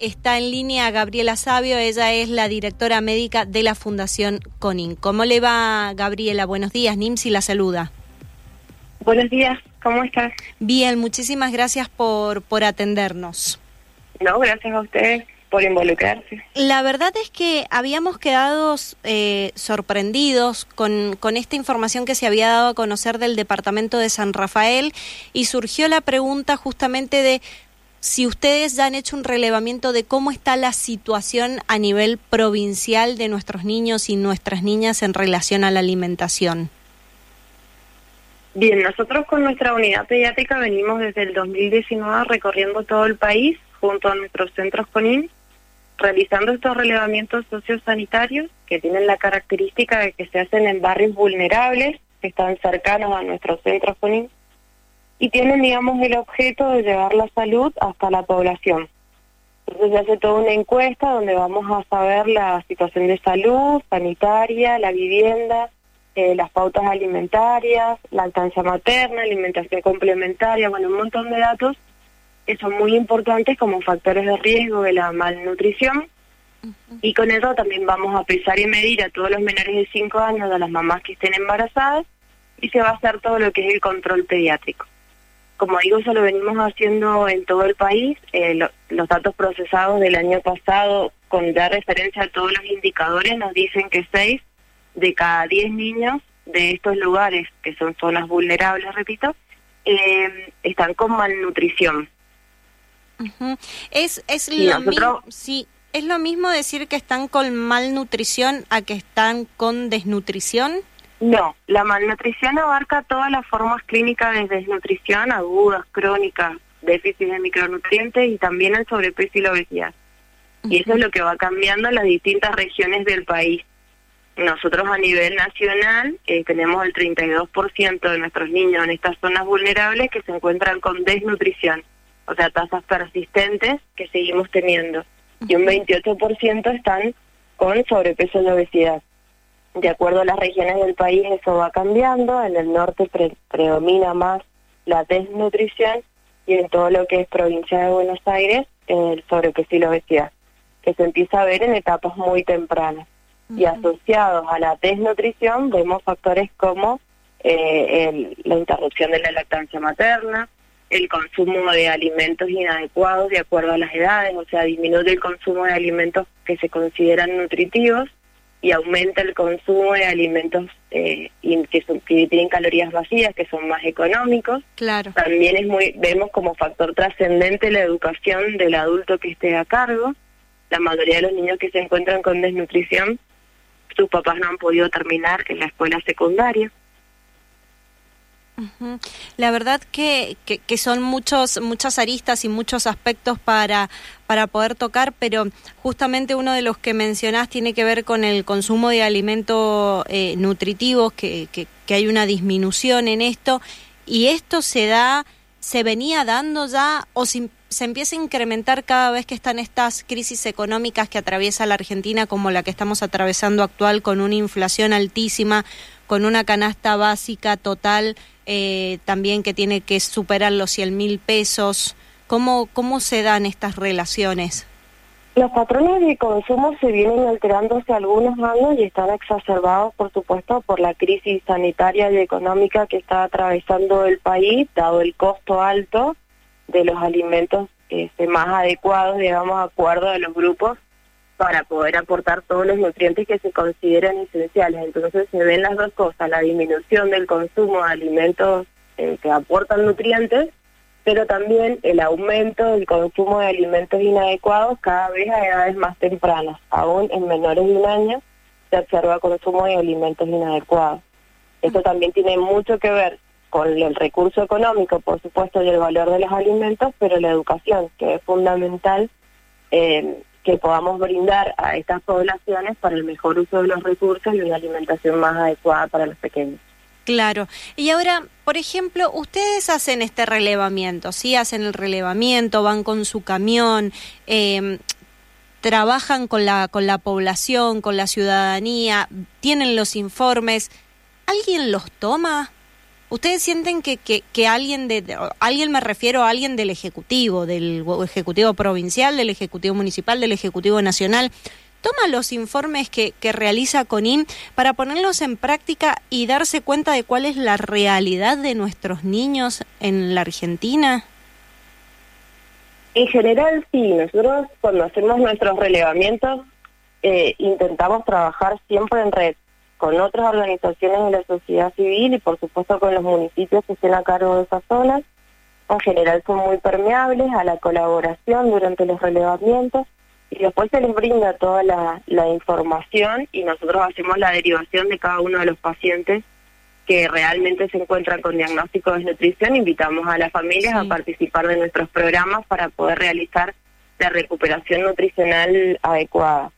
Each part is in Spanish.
Está en línea Gabriela Sabio, ella es la directora médica de la Fundación CONIN. ¿Cómo le va, Gabriela? Buenos días, Nimsi la saluda. Buenos días, ¿cómo estás? Bien, muchísimas gracias por, por atendernos. No, gracias a ustedes por involucrarse. La verdad es que habíamos quedado eh, sorprendidos con, con esta información que se había dado a conocer del Departamento de San Rafael y surgió la pregunta justamente de si ustedes ya han hecho un relevamiento de cómo está la situación a nivel provincial de nuestros niños y nuestras niñas en relación a la alimentación. Bien, nosotros con nuestra unidad pediátrica venimos desde el 2019 recorriendo todo el país junto a nuestros centros CONIN, realizando estos relevamientos sociosanitarios que tienen la característica de que se hacen en barrios vulnerables, que están cercanos a nuestros centros CONIN, y tienen, digamos, el objeto de llevar la salud hasta la población. Entonces se hace toda una encuesta donde vamos a saber la situación de salud, sanitaria, la vivienda, eh, las pautas alimentarias, lactancia materna, alimentación complementaria, bueno, un montón de datos que son muy importantes como factores de riesgo de la malnutrición. Y con eso también vamos a pesar y medir a todos los menores de 5 años, a las mamás que estén embarazadas, y se va a hacer todo lo que es el control pediátrico. Como digo, eso lo venimos haciendo en todo el país. Eh, los datos procesados del año pasado, con dar referencia a todos los indicadores, nos dicen que 6 de cada 10 niños de estos lugares, que son zonas vulnerables, repito, eh, están con malnutrición. Es, es lo mismo, sí, es lo mismo decir que están con malnutrición a que están con desnutrición. No, la malnutrición abarca todas las formas clínicas de desnutrición, agudas, crónicas, déficit de micronutrientes y también el sobrepeso y la obesidad. Y eso es lo que va cambiando en las distintas regiones del país. Nosotros a nivel nacional eh, tenemos el 32% de nuestros niños en estas zonas vulnerables que se encuentran con desnutrición, o sea, tasas persistentes que seguimos teniendo. Y un 28% están con sobrepeso y obesidad de acuerdo a las regiones del país eso va cambiando, en el norte predomina más la desnutrición y en todo lo que es provincia de Buenos Aires el sobrepeso y la obesidad, que se empieza a ver en etapas muy tempranas. Y asociados a la desnutrición vemos factores como eh, la interrupción de la lactancia materna, el consumo de alimentos inadecuados de acuerdo a las edades, o sea, disminuye el consumo de alimentos que se consideran nutritivos y aumenta el consumo de alimentos eh, que, son, que tienen calorías vacías, que son más económicos. Claro. También es muy vemos como factor trascendente la educación del adulto que esté a cargo. La mayoría de los niños que se encuentran con desnutrición, sus papás no han podido terminar en la escuela secundaria. La verdad que, que, son muchos, muchas aristas y muchos aspectos para, para poder tocar, pero justamente uno de los que mencionás tiene que ver con el consumo de alimentos eh, nutritivos, que, que, hay una disminución en esto, y esto se da, se venía dando ya o se, se empieza a incrementar cada vez que están estas crisis económicas que atraviesa la Argentina, como la que estamos atravesando actual, con una inflación altísima, con una canasta básica total eh, también que tiene que superar los 100 mil pesos. ¿Cómo, ¿Cómo se dan estas relaciones? Los patrones de consumo se vienen alterando hace algunos años y están exacerbados, por supuesto, por la crisis sanitaria y económica que está atravesando el país, dado el costo alto de los alimentos este, más adecuados, digamos, acuerdo de los grupos para poder aportar todos los nutrientes que se consideran esenciales. Entonces se ven las dos cosas, la disminución del consumo de alimentos eh, que aportan nutrientes, pero también el aumento del consumo de alimentos inadecuados cada vez a edades más tempranas. Aún en menores de un año se observa consumo de alimentos inadecuados. Esto también tiene mucho que ver con el recurso económico, por supuesto, y el valor de los alimentos, pero la educación, que es fundamental eh, que podamos brindar a estas poblaciones para el mejor uso de los recursos y una alimentación más adecuada para los pequeños. Claro. Y ahora, por ejemplo, ustedes hacen este relevamiento, ¿sí? Hacen el relevamiento, van con su camión, em, trabajan con la, con la población, con la ciudadanía, tienen los informes. ¿Alguien los toma? ¿Ustedes sienten que, que, alguien de, alguien me refiero a alguien del Ejecutivo, del Ejecutivo Provincial, del Ejecutivo Municipal, del Ejecutivo Nacional, toma los informes que, que realiza CONIM para ponerlos en práctica y darse cuenta de cuál es la realidad de nuestros niños en la Argentina? En general sí, nosotros cuando hacemos nuestros relevamientos eh, intentamos trabajar siempre en red con otras organizaciones de la sociedad civil y por supuesto con los municipios que estén a cargo de esas zonas. En general son muy permeables a la colaboración durante los relevamientos y después se les brinda toda la, información y nosotros hacemos la derivación de cada uno de los pacientes que realmente se encuentran con diagnóstico de desnutrición. Invitamos a las familias a participar de nuestros programas para poder realizar la recuperación nutricional adecuada.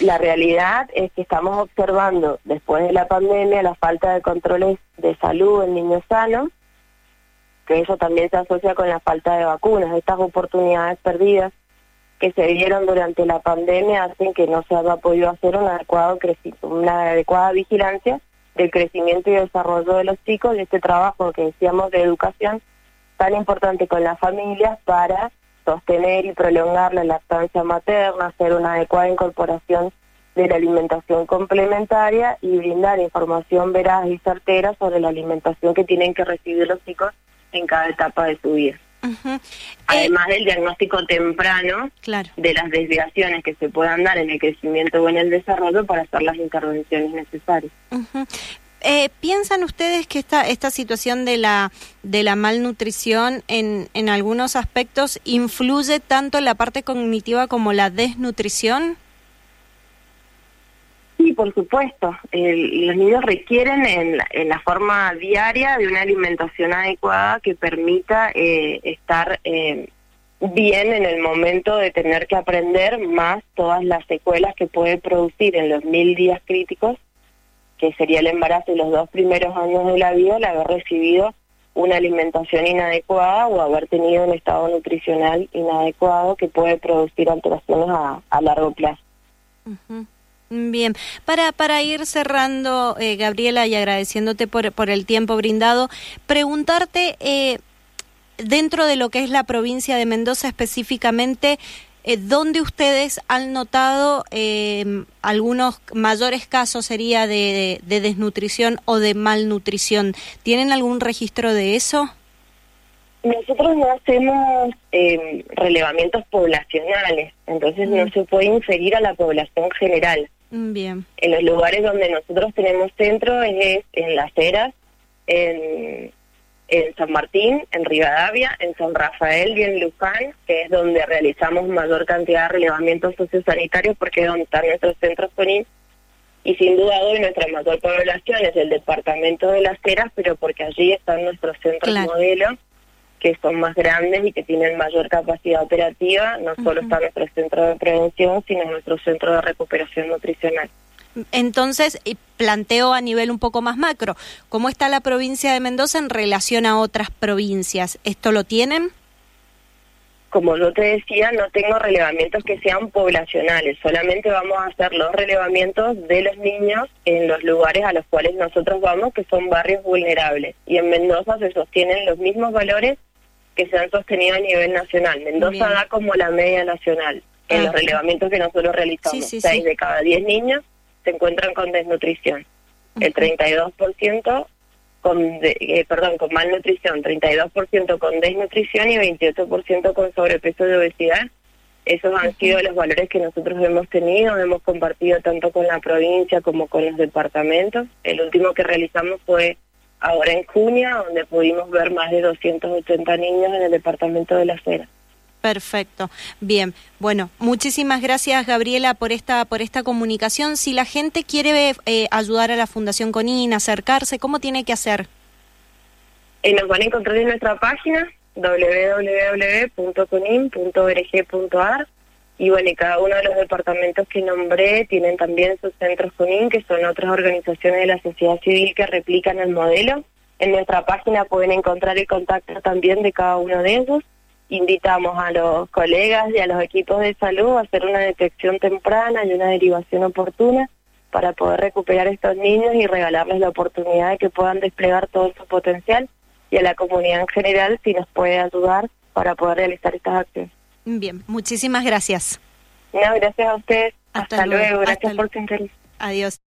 La realidad es que estamos observando después de la pandemia la falta de controles de salud en niños sanos, que eso también se asocia con la falta de vacunas. Estas oportunidades perdidas que se dieron durante la pandemia hacen que no se haya podido hacer un adecuado una adecuada vigilancia del crecimiento y desarrollo de los chicos y este trabajo que decíamos de educación tan importante con las familias para sostener y prolongar la lactancia materna, hacer una adecuada incorporación de la alimentación complementaria y brindar información veraz y certera sobre la alimentación que tienen que recibir los chicos en cada etapa de su vida. Además del diagnóstico temprano de las desviaciones que se puedan dar en el crecimiento o en el desarrollo para hacer las intervenciones necesarias. Eh, ¿Piensan ustedes que esta, esta situación de la, de la malnutrición en, en algunos aspectos influye tanto en la parte cognitiva como la desnutrición? Sí, por supuesto. los niños requieren en en la, forma diaria de una alimentación adecuada que permita eh, estar eh, bien en el momento de tener que aprender más todas las secuelas que puede producir en los mil días críticos, que sería el embarazo y los dos primeros años de la vida, el haber recibido una alimentación inadecuada o haber tenido un estado nutricional inadecuado que puede producir alteraciones a, largo plazo. Bien, para, para ir cerrando, eh, Gabriela, y agradeciéndote por, por el tiempo brindado, preguntarte, eh, dentro de lo que es la provincia de Mendoza específicamente, eh, ¿dónde ustedes han notado eh, algunos mayores casos sería de, de, desnutrición o de malnutrición? ¿Tienen algún registro de eso? Nosotros no hacemos eh, relevamientos poblacionales, entonces no mm. se puede inferir a la población general. Mm, bien. En los lugares donde nosotros tenemos centro es en Las Heras, en, en San Martín, en Rivadavia, en San Rafael y en Luján, que es donde realizamos mayor cantidad de relevamientos sociosanitarios porque es donde están nuestros centros CONIN. Y sin duda hoy nuestra mayor población es el departamento de Las Heras, pero porque allí están nuestros centros modelo que son más grandes y que tienen mayor capacidad operativa, no solo está nuestro centro de prevención, sino nuestro centro de recuperación nutricional. Entonces, planteo a nivel un poco más macro, ¿cómo está la provincia de Mendoza en relación a otras provincias? ¿Esto lo tienen? Como yo te decía, no tengo relevamientos que sean poblacionales, solamente vamos a hacer los relevamientos de los niños en los lugares a los cuales nosotros vamos, que son barrios vulnerables. Y en Mendoza se sostienen los mismos valores que se han sostenido a nivel nacional. Mendoza da como la media nacional en los ah, relevamientos que nosotros realizamos. Seis de cada diez niños se encuentran con desnutrición. El 32% con, eh, perdón, con malnutrición, 32% con desnutrición y 28% con sobrepeso y obesidad. Esos han sido los valores que nosotros hemos tenido, hemos compartido tanto con la provincia como con los departamentos. El último que realizamos fue ahora en junio, donde pudimos ver más de 280 niños en el departamento de La Cera. Perfecto. Bien. Bueno, muchísimas gracias Gabriela por esta por esta comunicación. Si la gente quiere eh, ayudar a la Fundación Conin, acercarse, ¿cómo tiene que hacer? Eh, nos van a encontrar en nuestra página www.conin.org.ar y bueno, y cada uno de los departamentos que nombré tienen también sus centros CONIN, que son otras organizaciones de la sociedad civil que replican el modelo. En nuestra página pueden encontrar el contacto también de cada uno de ellos. Invitamos a los colegas y a los equipos de salud a hacer una detección temprana y una derivación oportuna para poder recuperar a estos niños y regalarles la oportunidad de que puedan desplegar todo su potencial y a la comunidad en general si nos puede ayudar para poder realizar estas acciones. Bien, muchísimas gracias. No, gracias a ustedes. Hasta, luego. Gracias por su interés. Adiós.